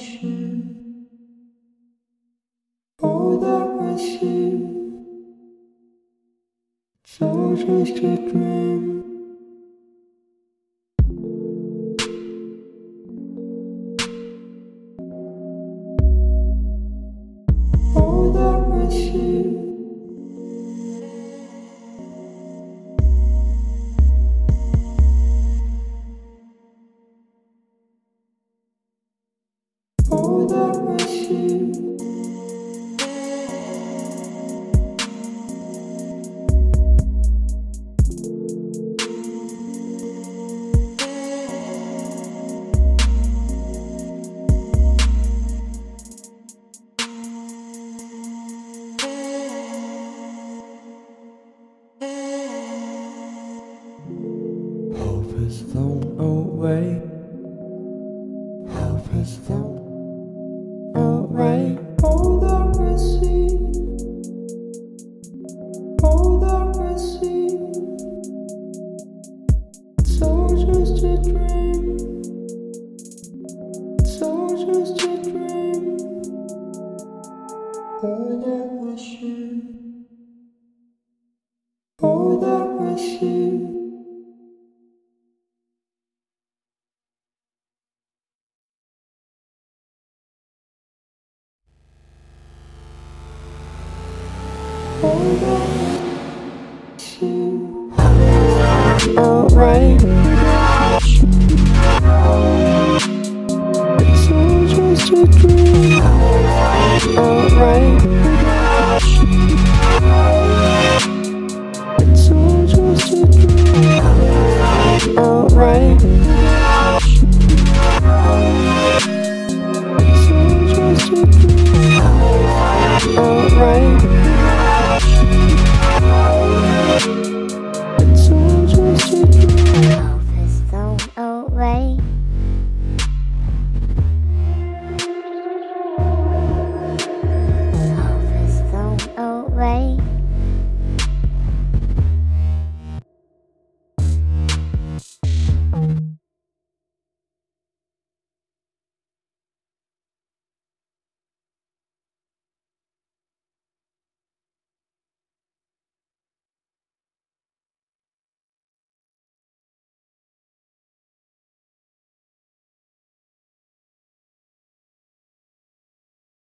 worship. Oh, that worship. So just a me. Is thrown away. Hope is thrown away. All that we see. All that we see. All just a dream. All just a dream. All that we see. All that we see. Alright.